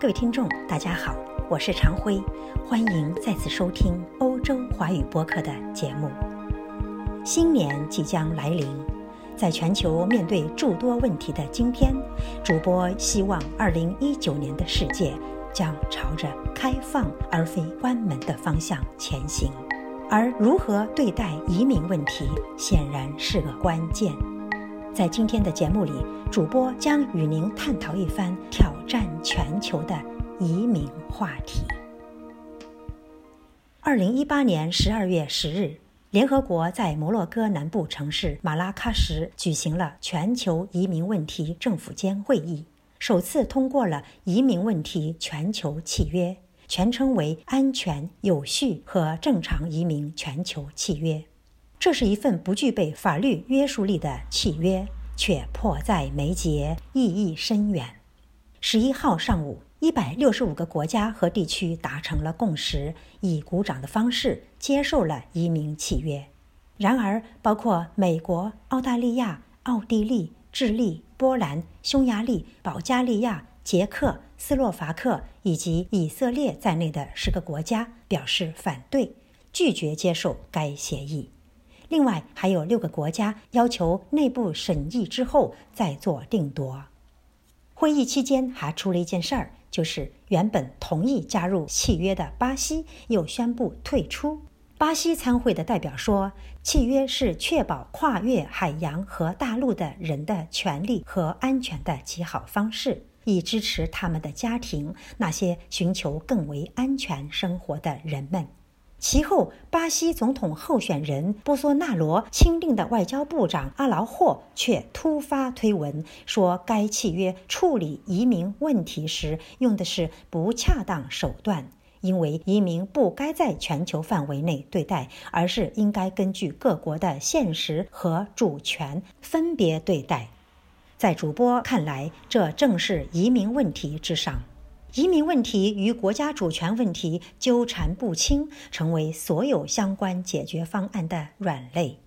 各位听众，大家好，我是常辉，欢迎再次收听欧洲华语播客的节目。新年即将来临，在全球面对诸多问题的今天，主播希望2019年的世界将朝着开放而非关门的方向前行，而如何对待移民问题，显然是个关键。在今天的节目里，主播将与您探讨一番挑占全球的移民话题。二零一八年十二月十日，联合国在摩洛哥南部城市马拉喀什举行了全球移民问题政府间会议，首次通过了移民问题全球契约，全称为“安全、有序和正常移民全球契约”。这是一份不具备法律约束力的契约，却迫在眉睫，意义深远。十一号上午，一百六十五个国家和地区达成了共识，以鼓掌的方式接受了移民契约。然而，包括美国、澳大利亚、奥地利、智利、波兰、匈牙利、保加利亚、捷克斯洛伐克以及以色列在内的十个国家表示反对，拒绝接受该协议。另外还有六个国家要求内部审议之后再做定夺。会议期间还出了一件事儿，就是原本同意加入契约的巴西又宣布退出。巴西参会的代表说，契约是确保跨越海洋和大陆的人的权利和安全的极好方式，以支持他们的家庭，那些寻求更为安全生活的人们。其后，巴西总统候选人波索纳罗钦定的外交部长阿劳霍却突发推文说，该契约处理移民问题时用的是不恰当手段，因为移民不该在全球范围内对待，而是应该根据各国的现实和主权分别对待。在主播看来，这正是移民问题之上。移民问题与国家主权问题纠缠不清，成为所有相关解决方案的软肋。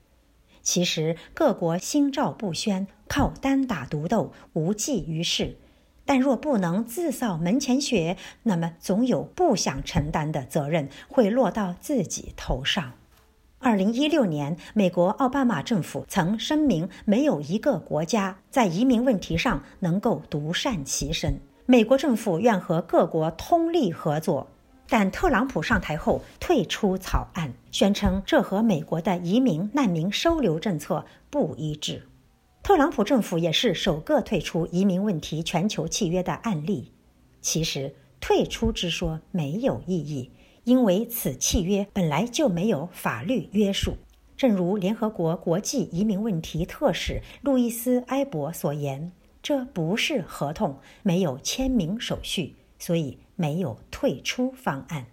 其实，各国心照不宣，靠单打独斗无济于事。但若不能自扫门前雪，那么总有不想承担的责任会落到自己头上。二零一六年，美国奥巴马政府曾声明，没有一个国家在移民问题上能够独善其身。美国政府愿和各国通力合作，但特朗普上台后退出草案，宣称这和美国的移民难民收留政策不一致。特朗普政府也是首个退出移民问题全球契约的案例。其实，退出之说没有意义，因为此契约本来就没有法律约束。正如联合国国际移民问题特使路易斯·埃博所言。这不是合同，没有签名手续，所以没有退出方案。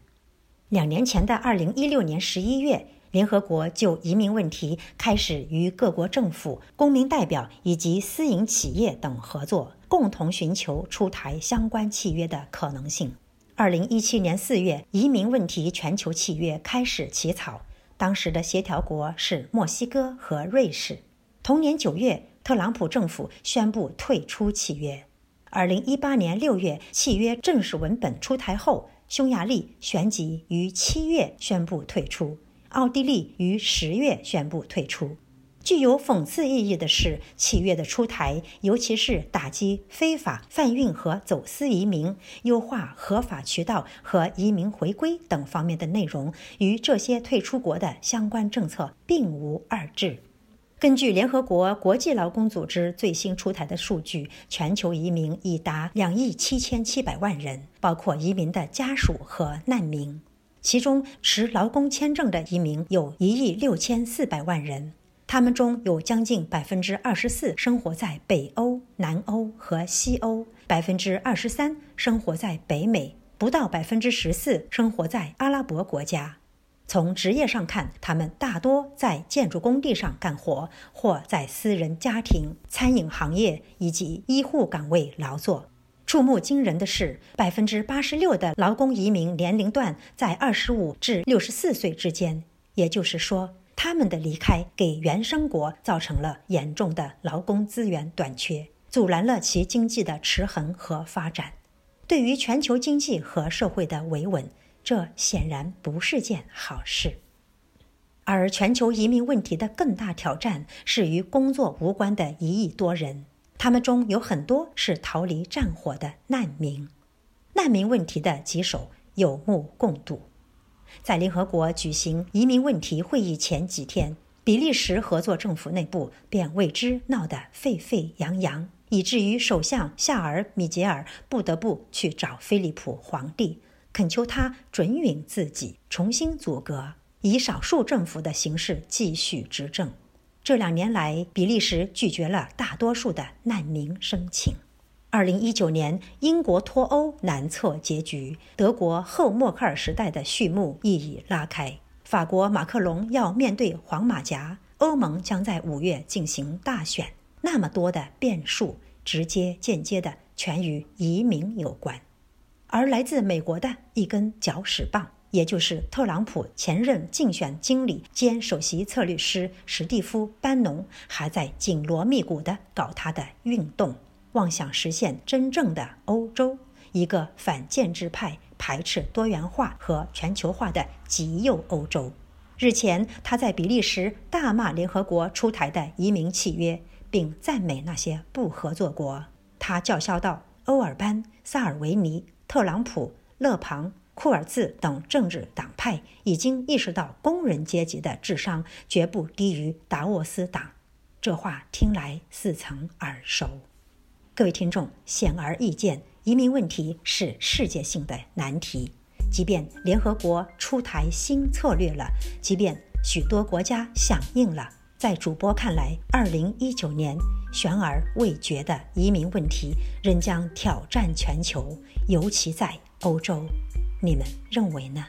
两年前的二零一六年十一月，联合国就移民问题开始与各国政府、公民代表以及私营企业等合作，共同寻求出台相关契约的可能性。二零一七年四月，移民问题全球契约开始起草，当时的协调国是墨西哥和瑞士。同年九月。特朗普政府宣布退出契约。二零一八年六月，契约正式文本出台后，匈牙利旋即于七月宣布退出，奥地利于十月宣布退出。具有讽刺意义的是，契约的出台，尤其是打击非法贩运和走私移民、优化合法渠道和移民回归等方面的内容，与这些退出国的相关政策并无二致。根据联合国国际劳工组织最新出台的数据，全球移民已达两亿七千七百万人，包括移民的家属和难民。其中，持劳工签证的移民有一亿六千四百万人，他们中有将近百分之二十四生活在北欧、南欧和西欧，百分之二十三生活在北美，不到百分之十四生活在阿拉伯国家。从职业上看，他们大多在建筑工地上干活，或在私人家庭、餐饮行业以及医护岗位劳作。触目惊人的是，百分之八十六的劳工移民年龄段在二十五至六十四岁之间，也就是说，他们的离开给原生国造成了严重的劳工资源短缺，阻拦了其经济的持衡和发展。对于全球经济和社会的维稳，这显然不是件好事。而全球移民问题的更大挑战是与工作无关的一亿多人，他们中有很多是逃离战火的难民。难民问题的棘手有目共睹。在联合国举行移民问题会议前几天，比利时合作政府内部便为之闹得沸沸扬扬，以至于首相夏尔·米杰尔不得不去找菲利普皇帝，恳求他准允自己重新组阁，以少数政府的形式继续执政。这两年来，比利时拒绝了大多数的难民申请。二零一九年，英国脱欧难测结局，德国后默克尔时代的序幕亦已拉开。法国马克龙要面对黄马甲，欧盟将在五月进行大选。那么多的变数，直接间接的全与移民有关。而来自美国的一根搅屎棒，也就是特朗普前任竞选经理兼首席策略师史蒂夫·班农，还在紧锣密鼓地搞他的运动。妄想实现真正的欧洲，一个反建制派、排斥多元化和全球化的极右欧洲。日前，他在比利时大骂联合国出台的移民契约，并赞美那些不合作国。他叫嚣道：“欧尔班、萨尔维尼、特朗普、勒庞、库尔兹等政治党派已经意识到，工人阶级的智商绝不低于达沃斯党。”这话听来似曾耳熟。各位听众，显而易见，移民问题是世界性的难题。即便联合国出台新策略了，即便许多国家响应了，在主播看来，二零一九年悬而未决的移民问题仍将挑战全球，尤其在欧洲。你们认为呢？